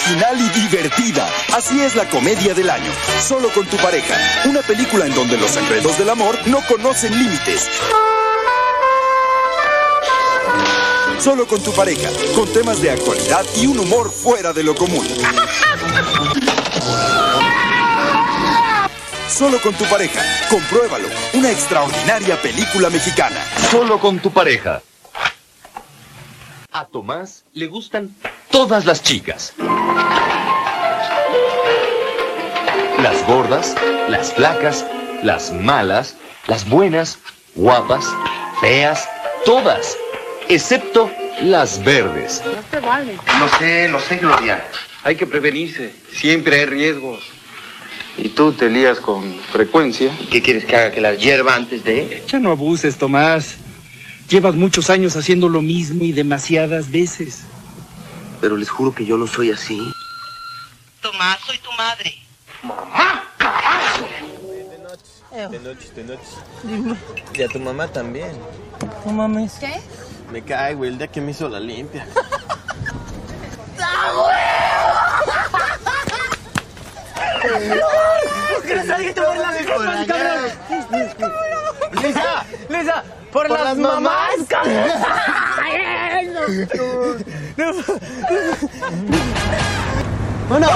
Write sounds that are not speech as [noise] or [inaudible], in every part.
Original y divertida. Así es la comedia del año. Solo con tu pareja. Una película en donde los enredos del amor no conocen límites. Solo con tu pareja, con temas de actualidad y un humor fuera de lo común. Solo con tu pareja, compruébalo. Una extraordinaria película mexicana. Solo con tu pareja. A Tomás le gustan todas las chicas. Las gordas, las flacas, las malas, las buenas, guapas, feas, todas, excepto las verdes. No te vale. Lo sé, lo sé, Gloria. Hay que prevenirse. Siempre hay riesgos. Y tú te lías con frecuencia. ¿Qué quieres que haga? ¿Que la hierba antes de...? Ya no abuses, Tomás. Llevas muchos años haciendo lo mismo y demasiadas veces. Pero les juro que yo no soy así. Tomás, soy tu madre. De noches, de noches. Y a tu mamá también. No mames. ¿Qué? Me cae, güey, el día que me hizo la limpia. [laughs] [laughs] Lisa, Lisa, por, las, mamás. [laughs] Bueno,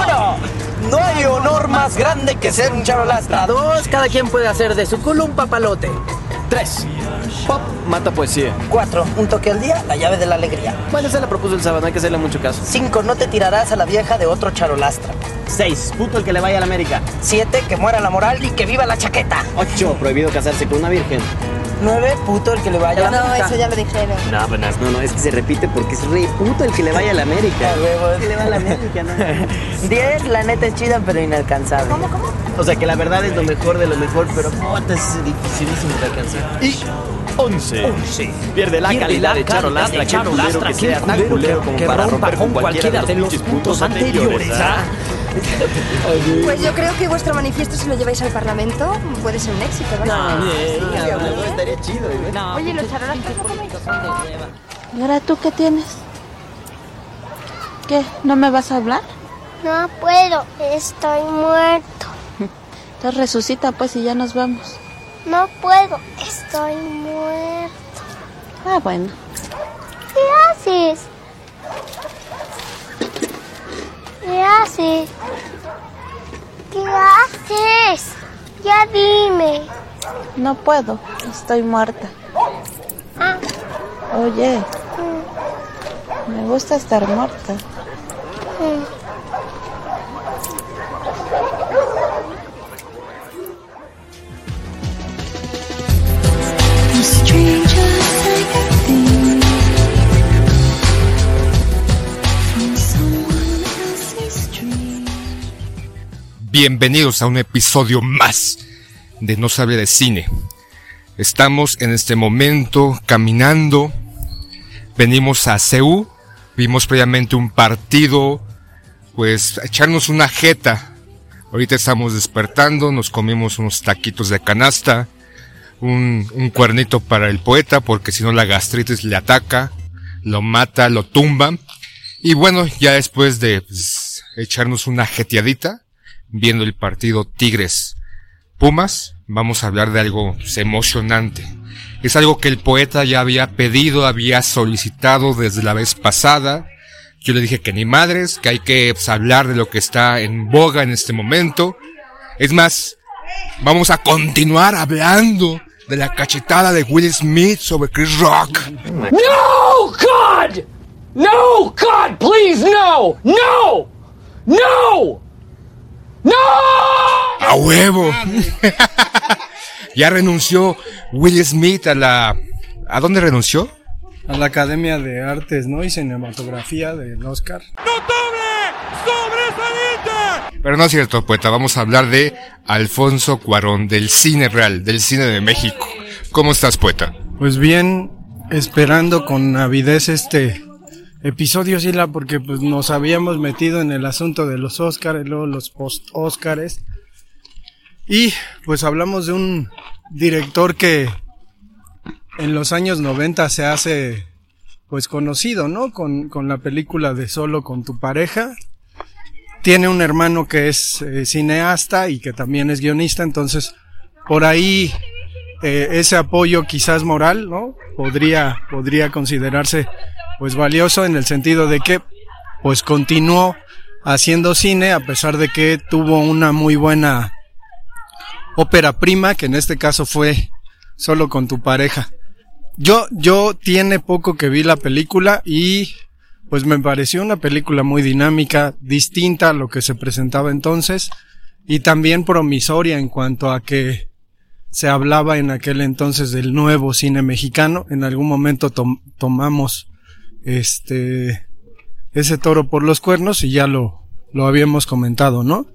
no hay honor más grande que ser un charolastra. Dos, cada quien puede hacer de su culo un papalote. Tres, Pop, mata poesía. cuatro, un toque al día, la llave de la alegría. Bueno, se la propuso el sábado, no hay que hacerle mucho caso. Cinco, no te tirarás a la vieja de otro charolastra. Seis, puto el que le vaya a la América. Siete, que muera la moral y que viva la chaqueta. Ocho, prohibido casarse con una virgen. Nueve, puto el que le vaya a la América. ya lo dijeron. No, apenas, no, no, es que se repite porque es re puto el que le vaya a la América. [laughs] El que le va a la América, no. [laughs] Diez, la neta es chida pero inalcanzable. ¿Cómo, cómo? O sea que la verdad es lo mejor de lo mejor, pero puta, es dificilísimo de alcanzar. Y 11. Pierde la calidad de Charo Lastra, que culero que sea tan culero como para romper con cualquiera de los pinches puntos anteriores. ¿ah? Pues yo creo que vuestro manifiesto, si lo lleváis al Parlamento, puede ser un éxito, ¿verdad? No, estaría chido, ¿eh? Oye, los charolastas no comen. ¿Y ahora tú qué tienes? ¿Qué? ¿No me vas a hablar? No puedo, estoy muerto. Entonces resucita pues y ya nos vamos. No puedo, estoy muerto. Ah, bueno. ¿Qué haces? ¿Qué haces? ¿Qué haces? Ya dime. No puedo. Estoy muerta. Ah, Oye, me gusta estar muerta. mm. Bienvenidos a un episodio más de No se hable de cine. Estamos en este momento caminando. Venimos a CEU. Vimos previamente un partido. Pues echarnos una jeta. Ahorita estamos despertando. Nos comimos unos taquitos de canasta. Un, un cuernito para el poeta porque si no la gastritis le ataca. Lo mata, lo tumba. Y bueno, ya después de pues, echarnos una jeteadita viendo el partido Tigres Pumas, vamos a hablar de algo emocionante. Es algo que el poeta ya había pedido, había solicitado desde la vez pasada. Yo le dije que ni madres, que hay que pues, hablar de lo que está en boga en este momento. Es más, vamos a continuar hablando de la cachetada de Will Smith sobre Chris Rock. No, God! No, God, please, no! No! No! ¡No! ¡A huevo! [laughs] ya renunció Will Smith a la... ¿A dónde renunció? A la Academia de Artes, ¿no? Y Cinematografía del Oscar. Pero no es cierto, poeta. Vamos a hablar de Alfonso Cuarón, del cine real, del cine de México. ¿Cómo estás, poeta? Pues bien, esperando con avidez este episodio, Sila, porque pues nos habíamos metido en el asunto de los Óscares, luego los post-Óscares. Y pues hablamos de un director que en los años 90 se hace pues conocido, ¿no? Con, con la película de Solo con tu pareja. Tiene un hermano que es eh, cineasta y que también es guionista, entonces por ahí eh, ese apoyo quizás moral, ¿no? Podría, podría considerarse pues valioso en el sentido de que pues continuó haciendo cine a pesar de que tuvo una muy buena ópera prima, que en este caso fue solo con tu pareja. Yo, yo tiene poco que vi la película y pues me pareció una película muy dinámica, distinta a lo que se presentaba entonces y también promisoria en cuanto a que se hablaba en aquel entonces del nuevo cine mexicano. En algún momento tomamos este ese toro por los cuernos y ya lo, lo habíamos comentado, ¿no?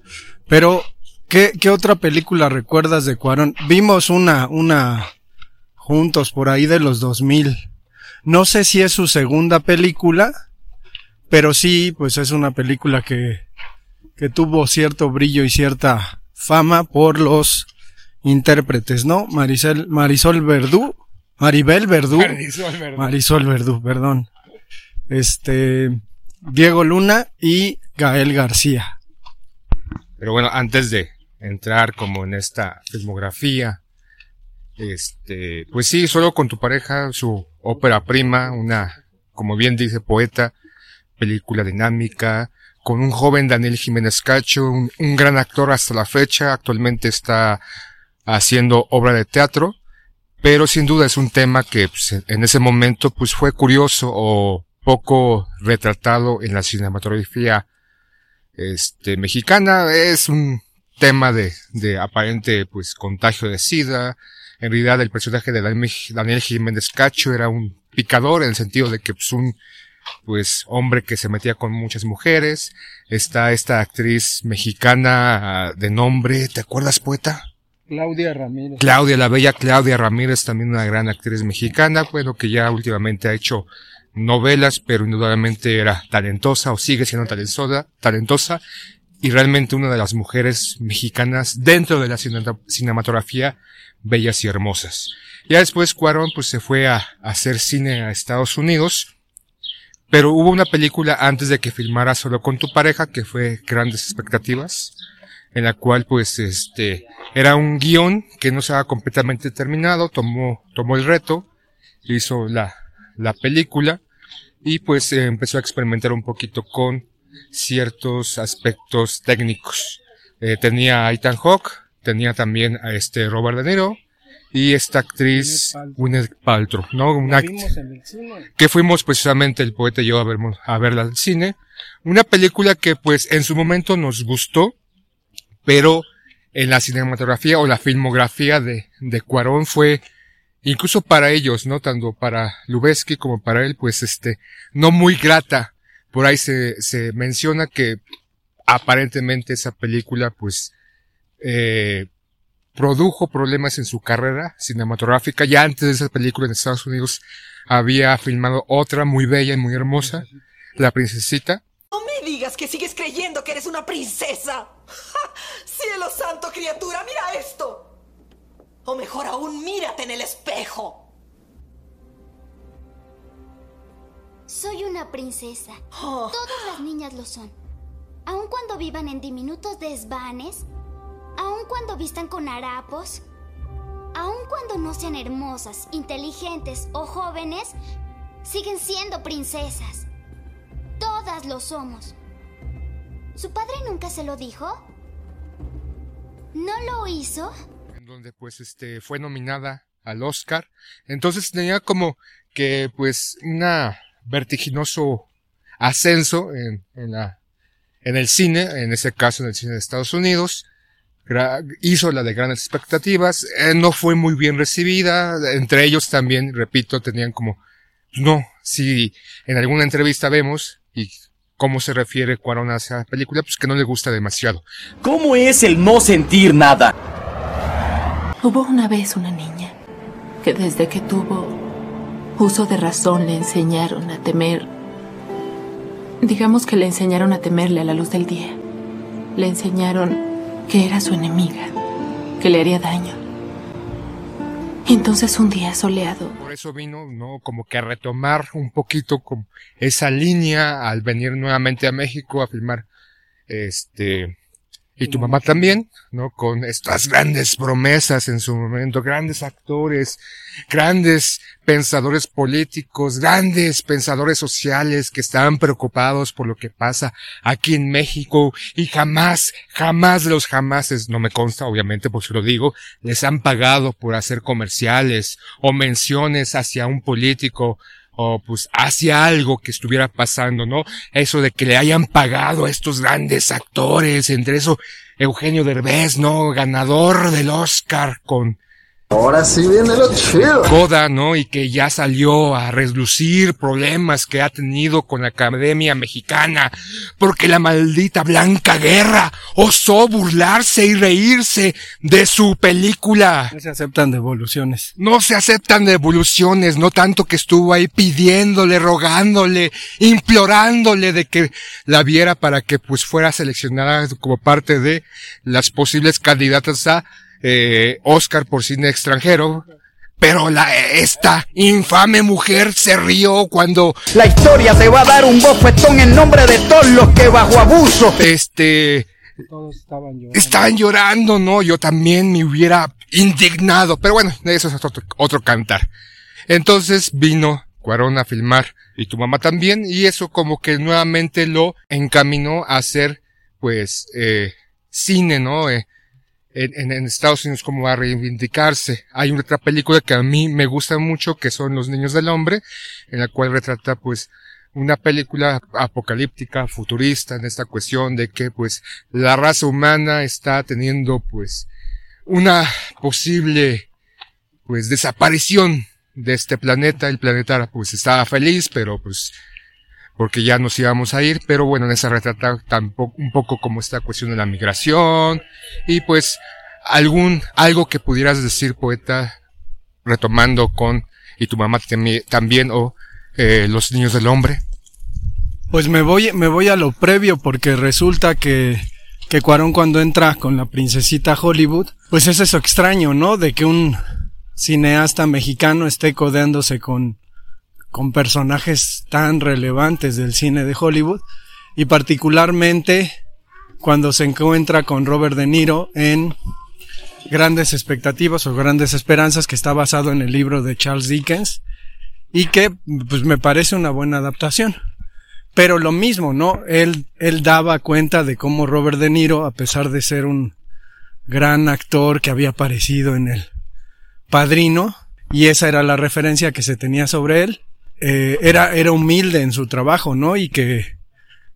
Pero, ¿qué, qué otra película recuerdas de Cuarón? Vimos una, una juntos por ahí de los 2000. No sé si es su segunda película, pero sí, pues es una película que, que tuvo cierto brillo y cierta fama por los intérpretes, ¿no? Marisol, Marisol Verdú, Maribel Verdú, Marisol Verdú, Marisol Verdú, perdón. Este, Diego Luna y Gael García. Pero bueno, antes de entrar como en esta filmografía este, pues sí, solo con tu pareja, su ópera prima, una, como bien dice poeta, película dinámica, con un joven Daniel Jiménez Cacho, un, gran actor hasta la fecha, actualmente está haciendo obra de teatro, pero sin duda es un tema que pues, en ese momento pues fue curioso o poco retratado en la cinematografía este, mexicana. Es un tema de, de aparente pues contagio de sida, en realidad el personaje de Daniel Jiménez Cacho era un picador en el sentido de que pues un pues hombre que se metía con muchas mujeres. Está esta actriz mexicana ah, de nombre, ¿te acuerdas poeta? Claudia Ramírez. Claudia, la bella Claudia Ramírez, también una gran actriz mexicana, bueno, que ya últimamente ha hecho novelas, pero indudablemente era talentosa o sigue siendo talentosa, talentosa y realmente una de las mujeres mexicanas dentro de la cinematografía bellas y hermosas. Ya después Cuarón pues se fue a, hacer cine a Estados Unidos, pero hubo una película antes de que filmara solo con tu pareja que fue Grandes Expectativas, en la cual pues este era un guion que no estaba completamente terminado, tomó, tomó el reto, hizo la, la película y pues empezó a experimentar un poquito con ciertos aspectos técnicos. Eh, tenía a Ethan Hawke, tenía también a este Robert De Niro y esta actriz Gwyneth Paltrow, ¿no? Una que fuimos precisamente el poeta y yo a, ver, a verla al cine. Una película que pues en su momento nos gustó, pero en la cinematografía o la filmografía de, de Cuarón fue incluso para ellos, ¿no? Tanto para Lubeski como para él, pues este, no muy grata. Por ahí se, se menciona que aparentemente esa película pues eh, produjo problemas en su carrera cinematográfica. Ya antes de esa película en Estados Unidos había filmado otra muy bella y muy hermosa, La Princesita. No me digas que sigues creyendo que eres una princesa. [laughs] Cielo santo, criatura, mira esto. O mejor aún, mírate en el espejo. Soy una princesa. Oh. Todas las niñas lo son. Aun cuando vivan en diminutos desvanes aun cuando vistan con harapos, aun cuando no sean hermosas, inteligentes o jóvenes, siguen siendo princesas. Todas lo somos. ¿Su padre nunca se lo dijo? ¿No lo hizo? Donde pues este fue nominada al Oscar. Entonces tenía como que pues una vertiginoso ascenso en, en la en el cine, en ese caso en el cine de Estados Unidos hizo la de grandes expectativas, eh, no fue muy bien recibida, entre ellos también, repito, tenían como, no, si en alguna entrevista vemos, y cómo se refiere Cuarón a esa película, pues que no le gusta demasiado. ¿Cómo es el no sentir nada? Hubo una vez una niña que desde que tuvo uso de razón le enseñaron a temer. Digamos que le enseñaron a temerle a la luz del día. Le enseñaron que era su enemiga, que le haría daño. Entonces un día soleado. Por eso vino, ¿no? Como que a retomar un poquito con esa línea al venir nuevamente a México a filmar este y tu mamá también, ¿no? Con estas grandes promesas en su momento, grandes actores, grandes pensadores políticos, grandes pensadores sociales que estaban preocupados por lo que pasa aquí en México y jamás, jamás los jamases, no me consta obviamente por si lo digo, les han pagado por hacer comerciales o menciones hacia un político o pues hacia algo que estuviera pasando, ¿no? Eso de que le hayan pagado a estos grandes actores, entre eso Eugenio Derbez, ¿no? Ganador del Oscar con Ahora sí viene lo chido. Coda, ¿no? Y que ya salió a reducir problemas que ha tenido con la Academia Mexicana, porque la maldita Blanca Guerra osó burlarse y reírse de su película. No se aceptan devoluciones. No se aceptan devoluciones, no tanto que estuvo ahí pidiéndole, rogándole, implorándole de que la viera para que pues fuera seleccionada como parte de las posibles candidatas a eh, Oscar por cine extranjero, pero la, esta infame mujer se rió cuando... La historia te va a dar un bofetón en nombre de todos los que bajo abuso... Este... estaban llorando. Estaban llorando, ¿no? Yo también me hubiera indignado, pero bueno, eso es otro, otro cantar. Entonces vino Cuarón a filmar y tu mamá también, y eso como que nuevamente lo encaminó a hacer, pues, eh, cine, ¿no? Eh, en, en, Estados Unidos como a reivindicarse. Hay otra película que a mí me gusta mucho que son Los Niños del Hombre, en la cual retrata pues una película apocalíptica, futurista en esta cuestión de que pues la raza humana está teniendo pues una posible pues desaparición de este planeta. El planeta pues estaba feliz, pero pues porque ya nos íbamos a ir, pero bueno, en esa retrata tampoco, un poco como esta cuestión de la migración y pues algún, algo que pudieras decir poeta retomando con y tu mamá también o eh, los niños del hombre. Pues me voy, me voy a lo previo porque resulta que, que Cuarón cuando entra con la princesita Hollywood, pues es eso extraño, ¿no? De que un cineasta mexicano esté codeándose con, con personajes tan relevantes del cine de Hollywood y particularmente cuando se encuentra con Robert De Niro en Grandes Expectativas o Grandes Esperanzas que está basado en el libro de Charles Dickens y que pues me parece una buena adaptación. Pero lo mismo, ¿no? Él, él daba cuenta de cómo Robert De Niro, a pesar de ser un gran actor que había aparecido en el Padrino, y esa era la referencia que se tenía sobre él, eh, era, era humilde en su trabajo, ¿no? Y que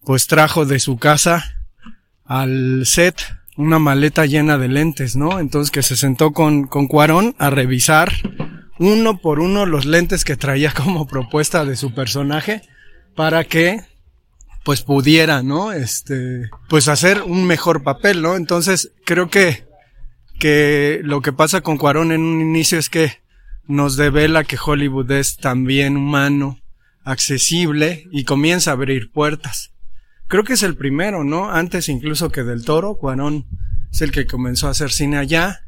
pues trajo de su casa al set una maleta llena de lentes, ¿no? Entonces que se sentó con, con Cuarón a revisar uno por uno los lentes que traía [laughs] como propuesta de su personaje para que pues pudiera, ¿no? Este, pues hacer un mejor papel, ¿no? Entonces creo que, que lo que pasa con Cuarón en un inicio es que nos devela que Hollywood es también humano, accesible y comienza a abrir puertas. Creo que es el primero, ¿no? Antes incluso que del Toro, Cuarón es el que comenzó a hacer cine allá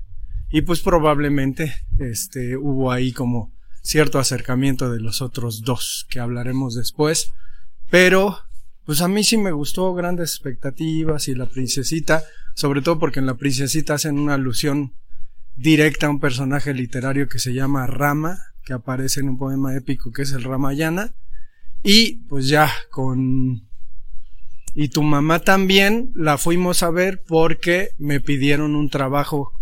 y pues probablemente este hubo ahí como cierto acercamiento de los otros dos que hablaremos después, pero pues a mí sí me gustó grandes expectativas y la princesita, sobre todo porque en la princesita hacen una alusión directa a un personaje literario que se llama Rama, que aparece en un poema épico que es el Ramayana. Y pues ya con... Y tu mamá también la fuimos a ver porque me pidieron un trabajo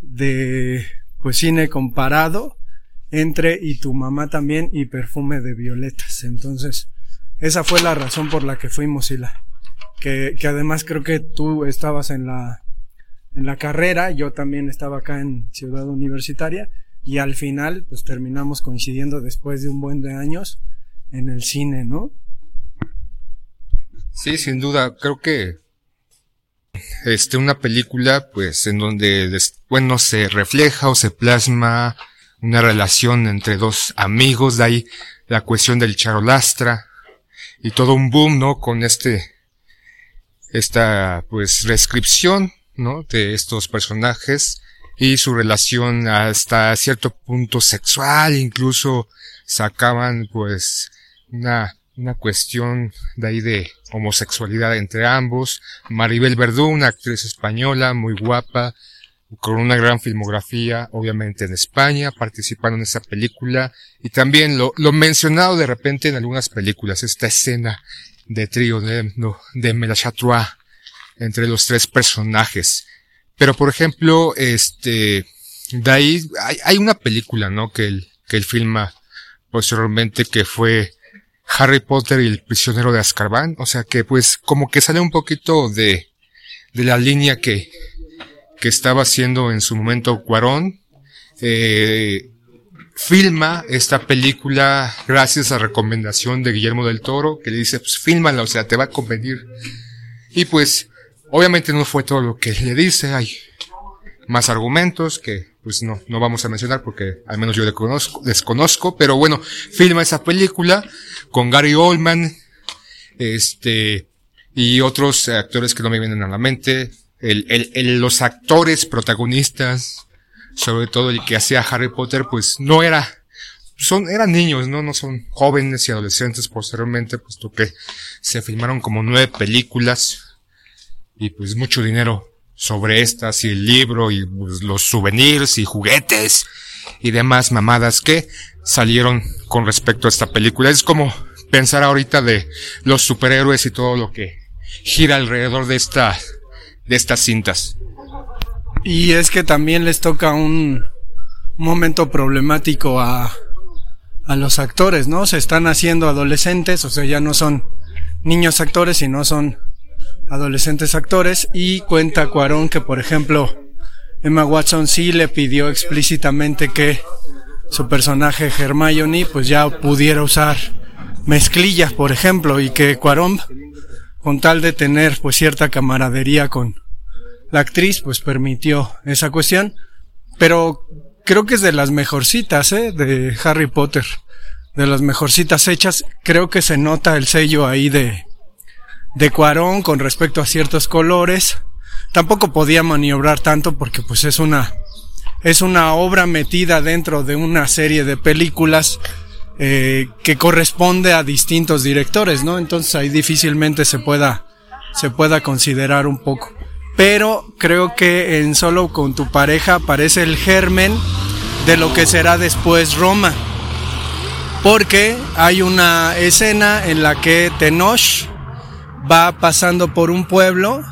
de pues cine comparado entre y tu mamá también y perfume de violetas. Entonces, esa fue la razón por la que fuimos y la que, que además creo que tú estabas en la en la carrera, yo también estaba acá en Ciudad Universitaria y al final pues terminamos coincidiendo después de un buen de años en el cine, ¿no? Sí, sin duda, creo que este una película pues en donde bueno se refleja o se plasma una relación entre dos amigos, de ahí la cuestión del charolastra y todo un boom, ¿no? Con este esta pues descripción, ¿no? De estos personajes y su relación hasta cierto punto sexual, incluso sacaban pues una, una cuestión de ahí de homosexualidad entre ambos. Maribel Verdú, una actriz española muy guapa, con una gran filmografía, obviamente en España, participando en esa película, y también lo, lo mencionado de repente en algunas películas, esta escena de trío de, de Mélachatrois entre los tres personajes. Pero por ejemplo, este, de ahí hay, hay una película, ¿no? Que él, que él filma posteriormente que fue Harry Potter y el prisionero de Azkaban. O sea que pues como que sale un poquito de, de la línea que, que estaba haciendo en su momento Cuarón. Eh, filma esta película gracias a recomendación de Guillermo del Toro, que le dice, pues fílmala, o sea, te va a convenir. Y pues, obviamente no fue todo lo que le dice, hay más argumentos que pues no, no vamos a mencionar porque al menos yo desconozco, desconozco, pero bueno, filma esa película con Gary Oldman, este, y otros actores que no me vienen a la mente, el, el, los actores protagonistas, sobre todo el que hacía Harry Potter, pues no era, son, eran niños, ¿no? No son jóvenes y adolescentes posteriormente, puesto que se filmaron como nueve películas y pues mucho dinero sobre estas y el libro y pues, los souvenirs y juguetes y demás mamadas que salieron con respecto a esta película. Es como pensar ahorita de los superhéroes y todo lo que gira alrededor de esta, de estas cintas. Y es que también les toca un momento problemático a, a los actores, ¿no? Se están haciendo adolescentes, o sea, ya no son niños actores, sino son adolescentes actores y cuenta Cuarón que por ejemplo Emma Watson sí le pidió explícitamente que su personaje Hermione pues ya pudiera usar mezclillas por ejemplo y que Cuarón con tal de tener pues cierta camaradería con la actriz pues permitió esa cuestión pero creo que es de las mejorcitas ¿eh? de Harry Potter de las mejorcitas hechas creo que se nota el sello ahí de de Cuarón con respecto a ciertos colores. Tampoco podía maniobrar tanto porque pues es una es una obra metida dentro de una serie de películas eh, que corresponde a distintos directores, ¿no? Entonces ahí difícilmente se pueda se pueda considerar un poco. Pero creo que en solo con tu pareja aparece el germen de lo que será después Roma. Porque hay una escena en la que Tenoch va pasando por un pueblo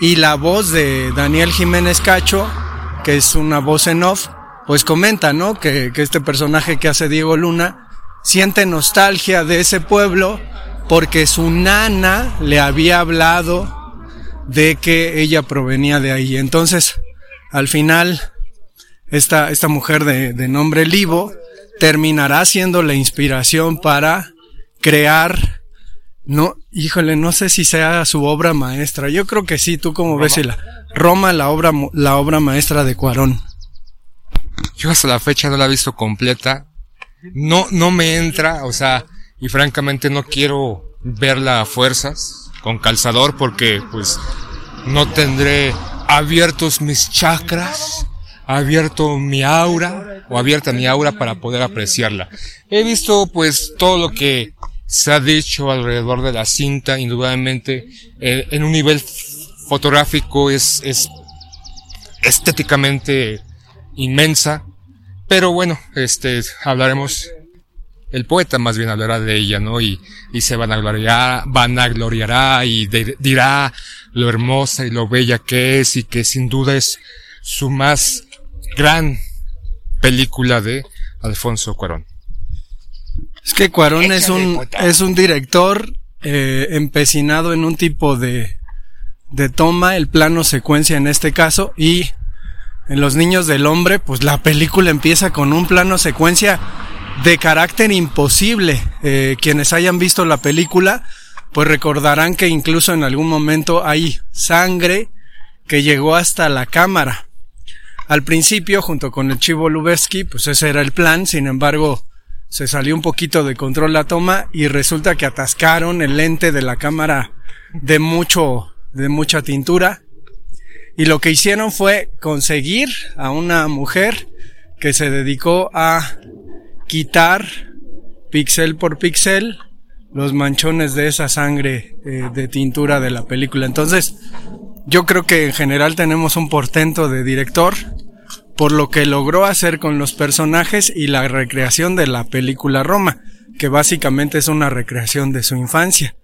y la voz de Daniel Jiménez Cacho, que es una voz en off, pues comenta, ¿no? Que, que este personaje que hace Diego Luna siente nostalgia de ese pueblo porque su nana le había hablado de que ella provenía de ahí. Entonces, al final, esta, esta mujer de, de nombre Livo terminará siendo la inspiración para crear no, híjole, no sé si sea su obra maestra. Yo creo que sí, tú como ves la Roma, la obra, la obra maestra de Cuarón. Yo hasta la fecha no la he visto completa. No, no me entra, o sea, y francamente no quiero verla a fuerzas con calzador porque pues no tendré abiertos mis chakras, abierto mi aura o abierta mi aura para poder apreciarla. He visto pues todo lo que se ha dicho alrededor de la cinta, indudablemente, eh, en un nivel fotográfico es, es estéticamente inmensa, pero bueno, este, hablaremos, el poeta más bien hablará de ella, ¿no? Y, y se van a gloriar, van a gloriará y dirá lo hermosa y lo bella que es y que sin duda es su más gran película de Alfonso Cuarón. Es que Cuarón es un, es un director eh, empecinado en un tipo de, de toma, el plano secuencia en este caso, y en Los Niños del Hombre, pues la película empieza con un plano secuencia de carácter imposible. Eh, quienes hayan visto la película, pues recordarán que incluso en algún momento hay sangre que llegó hasta la cámara. Al principio, junto con el Chivo Lubeski, pues ese era el plan, sin embargo, se salió un poquito de control la toma y resulta que atascaron el lente de la cámara de mucho, de mucha tintura. Y lo que hicieron fue conseguir a una mujer que se dedicó a quitar píxel por píxel los manchones de esa sangre eh, de tintura de la película. Entonces, yo creo que en general tenemos un portento de director por lo que logró hacer con los personajes y la recreación de la película Roma, que básicamente es una recreación de su infancia.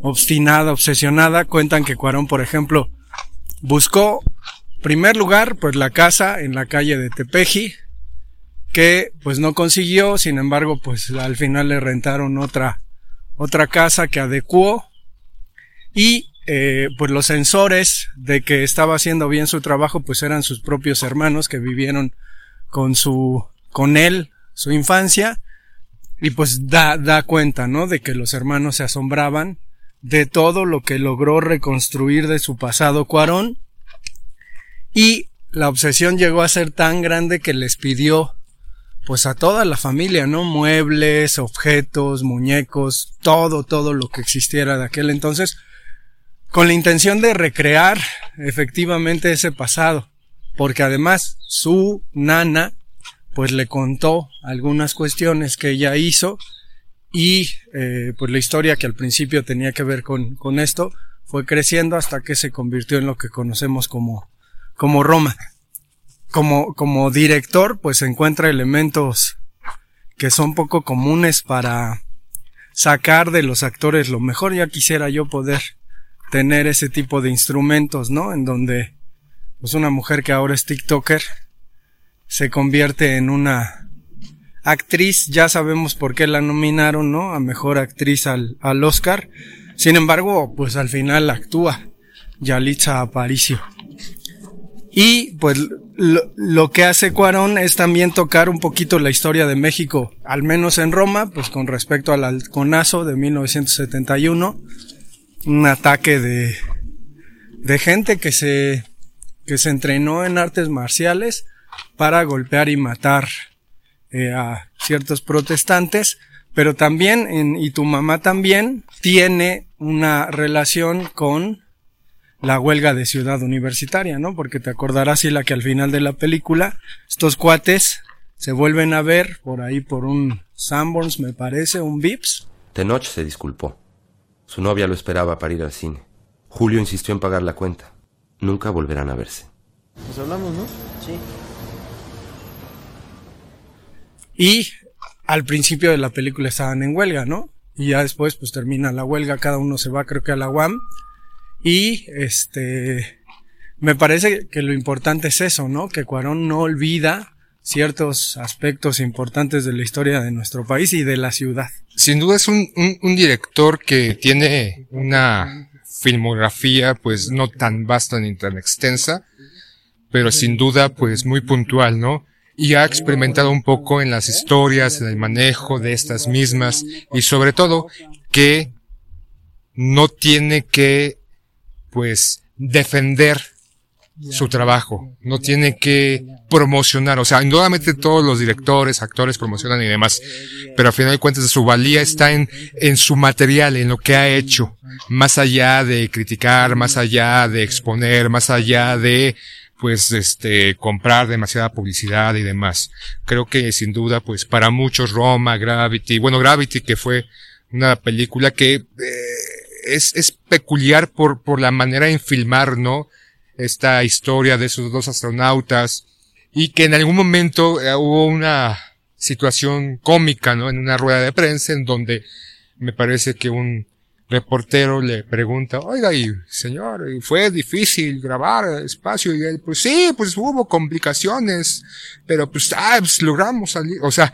Obstinada, obsesionada, cuentan que Cuarón, por ejemplo, buscó, primer lugar, pues la casa en la calle de Tepeji, que pues no consiguió, sin embargo, pues al final le rentaron otra, otra casa que adecuó y eh, pues los sensores de que estaba haciendo bien su trabajo pues eran sus propios hermanos que vivieron con su con él su infancia y pues da, da cuenta no de que los hermanos se asombraban de todo lo que logró reconstruir de su pasado Cuarón y la obsesión llegó a ser tan grande que les pidió pues a toda la familia, ¿no? Muebles, objetos, muñecos, todo, todo lo que existiera de aquel entonces, con la intención de recrear efectivamente ese pasado, porque además su nana pues le contó algunas cuestiones que ella hizo y eh, pues la historia que al principio tenía que ver con, con esto fue creciendo hasta que se convirtió en lo que conocemos como, como Roma. Como, como director pues encuentra elementos que son poco comunes para sacar de los actores lo mejor ya quisiera yo poder tener ese tipo de instrumentos, ¿no? En donde pues una mujer que ahora es TikToker se convierte en una actriz, ya sabemos por qué la nominaron, ¿no? A mejor actriz al, al Oscar. Sin embargo, pues al final actúa Yalitza Aparicio. Y pues lo, lo, que hace Cuarón es también tocar un poquito la historia de México, al menos en Roma, pues con respecto al halconazo de 1971 un ataque de, de gente que se, que se entrenó en artes marciales para golpear y matar eh, a ciertos protestantes, pero también, en, y tu mamá también, tiene una relación con la huelga de ciudad universitaria, ¿no? Porque te acordarás, la que al final de la película, estos cuates se vuelven a ver por ahí por un Sanborns, me parece, un Vips. Tenoch se disculpó. Su novia lo esperaba para ir al cine. Julio insistió en pagar la cuenta. Nunca volverán a verse. Pues hablamos, ¿no? Sí. Y al principio de la película estaban en huelga, ¿no? Y ya después pues termina la huelga, cada uno se va creo que a la UAM. Y este, me parece que lo importante es eso, ¿no? Que Cuarón no olvida ciertos aspectos importantes de la historia de nuestro país y de la ciudad. Sin duda es un, un, director que tiene una filmografía pues no tan vasta ni tan extensa, pero sin duda pues muy puntual, ¿no? Y ha experimentado un poco en las historias, en el manejo de estas mismas y sobre todo que no tiene que pues defender su trabajo, no tiene que promocionar, o sea, indudablemente todos los directores, actores promocionan y demás, pero al final de cuentas su valía está en, en su material, en lo que ha hecho, más allá de criticar, más allá de exponer, más allá de, pues, este, comprar demasiada publicidad y demás. Creo que sin duda, pues, para muchos Roma, Gravity, bueno, Gravity que fue una película que, eh, es, es peculiar por, por la manera en filmar, ¿no? Esta historia de esos dos astronautas y que en algún momento eh, hubo una situación cómica, ¿no? En una rueda de prensa en donde me parece que un reportero le pregunta, oiga, y señor, fue difícil grabar espacio y él, pues sí, pues hubo complicaciones, pero pues, ah, pues logramos salir, o sea,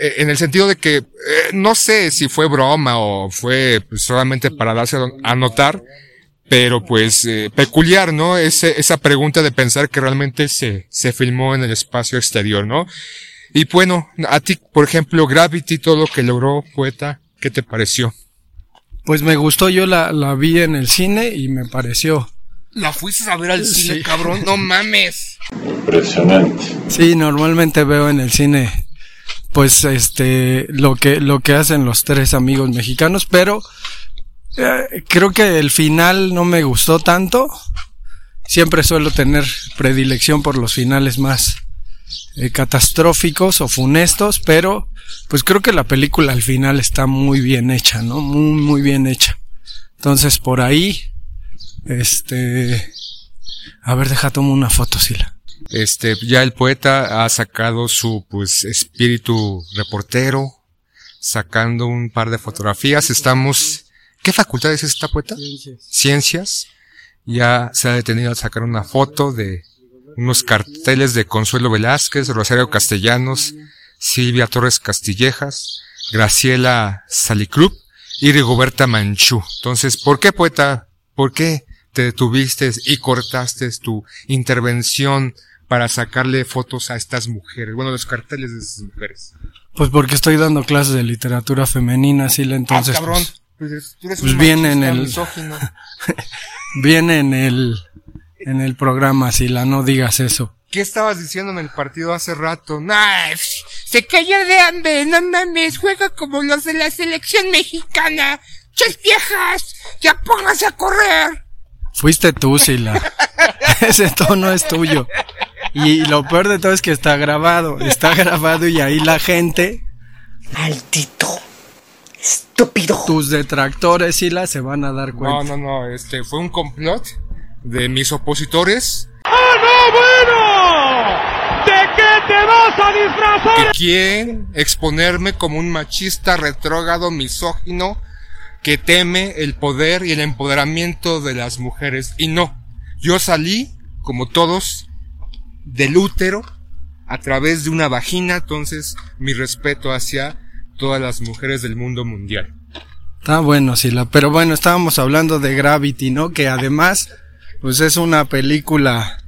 eh, en el sentido de que eh, no sé si fue broma o fue pues, solamente para darse a notar, pero pues eh, peculiar, ¿no? Ese, esa pregunta de pensar que realmente se, se filmó en el espacio exterior, ¿no? Y bueno, a ti, por ejemplo, Gravity, todo lo que logró Poeta, ¿qué te pareció? Pues me gustó, yo la, la vi en el cine y me pareció. ¿La fuiste a ver al cine, cabrón? No mames. Impresionante. Sí, normalmente veo en el cine pues este lo que lo que hacen los tres amigos mexicanos, pero eh, creo que el final no me gustó tanto. Siempre suelo tener predilección por los finales más eh, catastróficos o funestos, pero pues creo que la película al final está muy bien hecha, ¿no? Muy, muy bien hecha. Entonces por ahí, este, a ver, deja tomo una foto, Sila. Este, ya el poeta ha sacado su, pues, espíritu reportero, sacando un par de fotografías. Estamos, ¿qué facultad es esta poeta? Ciencias. Ciencias. Ya se ha detenido a sacar una foto de unos carteles de Consuelo Velázquez, Rosario Castellanos, Silvia Torres Castillejas, Graciela Salicrup y Rigoberta Manchú. Entonces, ¿por qué poeta? ¿Por qué te detuviste y cortaste tu intervención para sacarle fotos a estas mujeres? Bueno, los carteles de esas mujeres. Pues porque estoy dando clases de literatura femenina, así la entonces. Ah, cabrón. Pues, pues, pues viene en el [laughs] viene en el en el programa, Sila, no digas eso. ¿Qué estabas diciendo en el partido hace rato? Nah, se cayó de hambre, no mames, juega como los de la selección mexicana. ¡Ches viejas! ¡Ya pónganse a correr! Fuiste tú, Sila. [laughs] Ese tono es tuyo. Y lo peor de todo es que está grabado. Está grabado y ahí la gente. Maldito. Estúpido. Tus detractores, Sila, se van a dar cuenta. No, no, no. Este fue un complot de mis opositores. ¡Ah, no, bueno! ¿De qué te vas a disfrazar? Que quieren exponerme como un machista retrógrado misógino que teme el poder y el empoderamiento de las mujeres. Y no, yo salí, como todos, del útero a través de una vagina, entonces mi respeto hacia todas las mujeres del mundo mundial. Está bueno, Sila, pero bueno, estábamos hablando de Gravity, ¿no? Que además pues es una película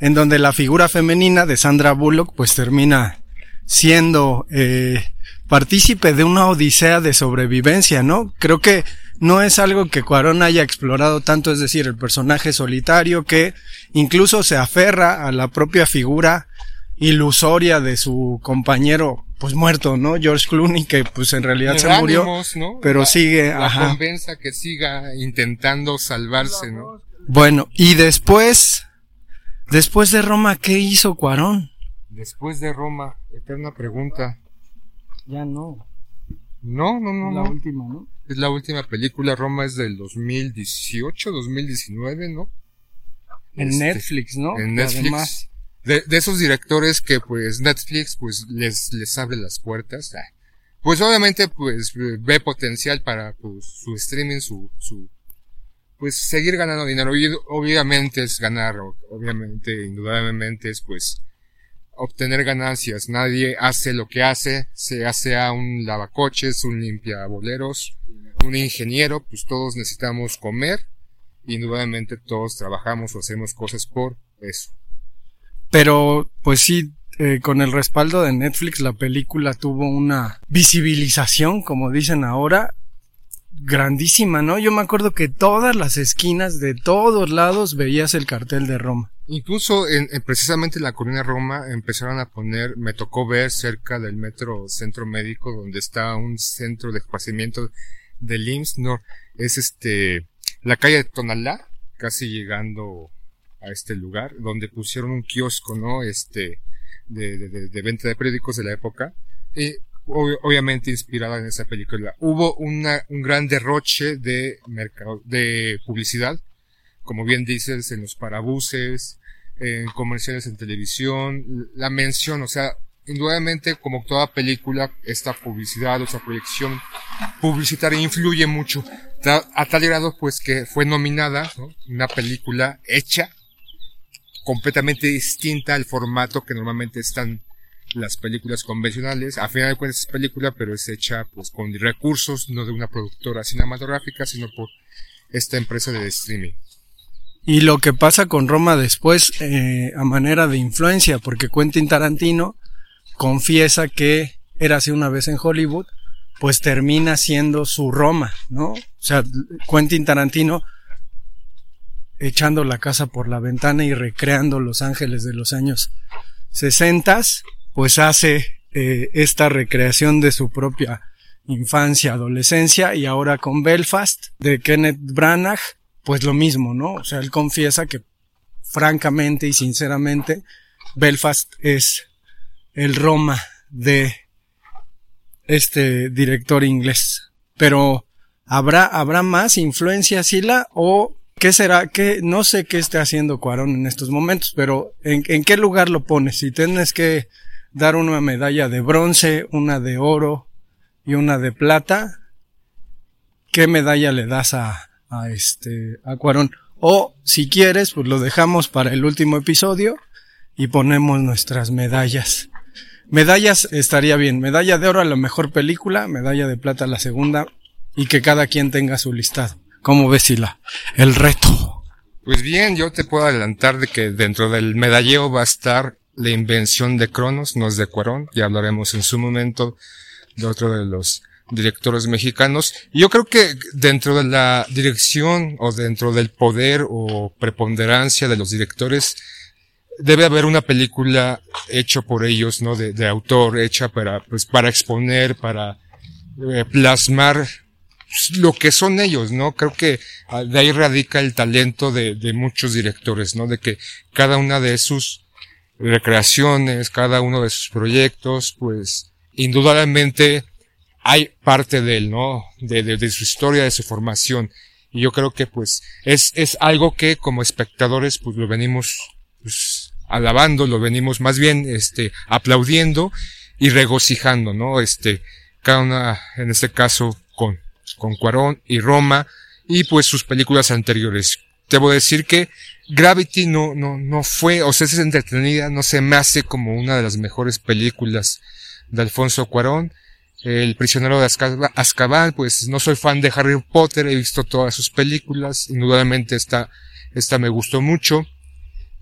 en donde la figura femenina de Sandra Bullock pues termina siendo eh, partícipe de una odisea de sobrevivencia, ¿no? Creo que no es algo que Cuarón haya explorado tanto, es decir, el personaje solitario que incluso se aferra a la propia figura ilusoria de su compañero pues muerto, ¿no? George Clooney que pues en realidad se murió, pero sigue, la ajá. que siga intentando salvarse, ¿no? Bueno, y después, después de Roma, ¿qué hizo Cuarón? Después de Roma, eterna pregunta. Ya no. No, no, no. La última, ¿no? Es la última película, Roma es del 2018, 2019, ¿no? En este, Netflix, ¿no? En Netflix. De, de, esos directores que pues Netflix pues les, les abre las puertas. Ah, pues obviamente pues ve potencial para pues, su streaming, su, su pues seguir ganando dinero. Obviamente es ganar, obviamente, indudablemente es pues obtener ganancias. Nadie hace lo que hace, se hace a un lavacoches, un limpiaboleros, un ingeniero, pues todos necesitamos comer. Indudablemente todos trabajamos o hacemos cosas por eso. Pero, pues sí, eh, con el respaldo de Netflix, la película tuvo una visibilización, como dicen ahora, grandísima, ¿no? Yo me acuerdo que todas las esquinas de todos lados veías el cartel de Roma. Incluso en, precisamente en la colonia Roma empezaron a poner, me tocó ver cerca del metro centro médico donde está un centro de esparcimiento del IMSS, es este, la calle de Tonalá, casi llegando a este lugar, donde pusieron un kiosco, ¿no? Este, de, de, venta de periódicos de la época. Y obviamente inspirada en esa película. Hubo una, un gran derroche de mercado, de publicidad, como bien dices, en los parabuses, en comerciales en televisión, la mención, o sea, indudablemente como toda película, esta publicidad esta proyección publicitaria influye mucho, a tal grado pues que fue nominada, una película hecha completamente distinta al formato que normalmente están las películas convencionales. A final de cuentas es película, pero es hecha pues con recursos no de una productora cinematográfica, sino por esta empresa de streaming. Y lo que pasa con Roma después, eh, a manera de influencia, porque Quentin Tarantino confiesa que era así una vez en Hollywood, pues termina siendo su Roma, ¿no? O sea, Quentin Tarantino echando la casa por la ventana y recreando Los Ángeles de los años 60, pues hace eh, esta recreación de su propia infancia, adolescencia y ahora con Belfast de Kenneth Branagh, pues lo mismo, ¿no? O sea, él confiesa que francamente y sinceramente Belfast es el Roma de este director inglés. Pero habrá habrá más influencia Sila o qué será que no sé qué esté haciendo Cuarón en estos momentos, pero en, en qué lugar lo pones si tienes que dar una medalla de bronce, una de oro y una de plata, ¿qué medalla le das a, a este a Cuarón? O si quieres, pues lo dejamos para el último episodio y ponemos nuestras medallas. Medallas estaría bien. Medalla de oro a la mejor película, medalla de plata a la segunda y que cada quien tenga su listado. ¿Cómo ves? El reto. Pues bien, yo te puedo adelantar de que dentro del medalleo va a estar la invención de Cronos, no es de Cuarón, ya hablaremos en su momento de otro de los directores mexicanos. Yo creo que dentro de la dirección o dentro del poder o preponderancia de los directores, debe haber una película hecha por ellos, ¿no? De, de autor, hecha para, pues, para exponer, para eh, plasmar lo que son ellos, ¿no? Creo que ah, de ahí radica el talento de, de muchos directores, ¿no? De que cada una de sus recreaciones, cada uno de sus proyectos, pues, indudablemente hay parte de él, ¿no? De, de, de, su historia, de su formación. Y yo creo que pues es, es algo que como espectadores pues lo venimos pues, alabando, lo venimos más bien este aplaudiendo y regocijando, ¿no? Este, cada una, en este caso, con, Cuarón y Roma y pues sus películas anteriores. Debo decir que Gravity no, no, no fue, o sea, es entretenida, no se me hace como una de las mejores películas de Alfonso Cuarón. El prisionero de Azkaban, pues no soy fan de Harry Potter, he visto todas sus películas, indudablemente esta, esta me gustó mucho.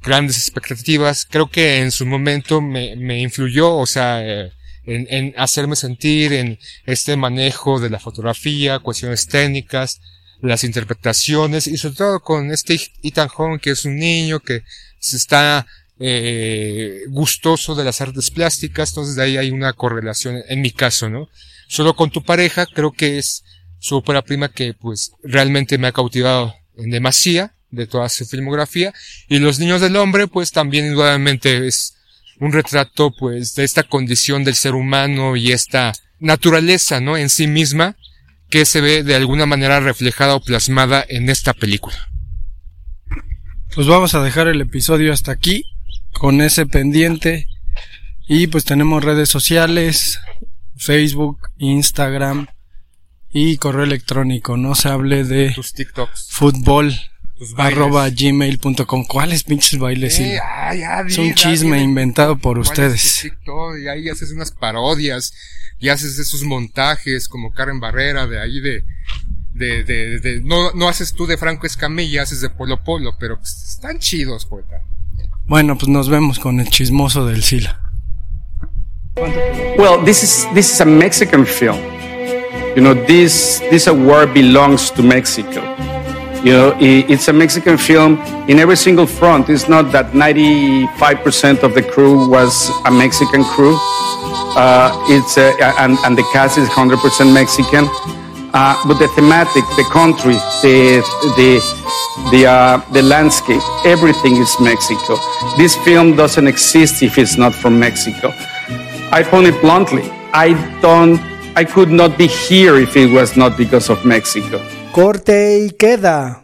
Grandes expectativas, creo que en su momento me, me influyó, o sea, eh, en, en hacerme sentir en este manejo de la fotografía, cuestiones técnicas, las interpretaciones y sobre todo con este Ethan Hawke que es un niño que se está eh, gustoso de las artes plásticas, entonces de ahí hay una correlación en mi caso, ¿no? Solo con tu pareja creo que es su ópera prima que pues realmente me ha cautivado en demasía de toda su filmografía y Los Niños del Hombre pues también indudablemente es un retrato pues de esta condición del ser humano y esta naturaleza, ¿no? En sí misma que se ve de alguna manera reflejada o plasmada en esta película. Pues vamos a dejar el episodio hasta aquí con ese pendiente y pues tenemos redes sociales, Facebook, Instagram y correo electrónico. No se hable de Tus TikToks. fútbol arroba gmail.com. ¿Cuáles pinches bailes? Eh, ah, ya, es un chisme ya, inventado por ¿Cuál ustedes. TikTok? y ahí haces unas parodias y haces esos montajes como Karen Barrera de ahí de de, de, de no, no haces tú de Franco Escamilla, haces de Polo Polo, pero pues, están chidos, poeta. Bueno, pues nos vemos con el chismoso del Sila. Well, this is this is a Mexican film. You know, this this award belongs to Mexico. You know, it's a Mexican film in every single front. It's not that 95% of the crew was a Mexican crew. Uh, it's uh, and, and the cast is 100% Mexican. Uh, but the thematic, the country, the the the uh, the landscape, everything is Mexico. This film doesn't exist if it's not from Mexico. I put it bluntly. I don't. I could not be here if it was not because of Mexico. Corte y queda.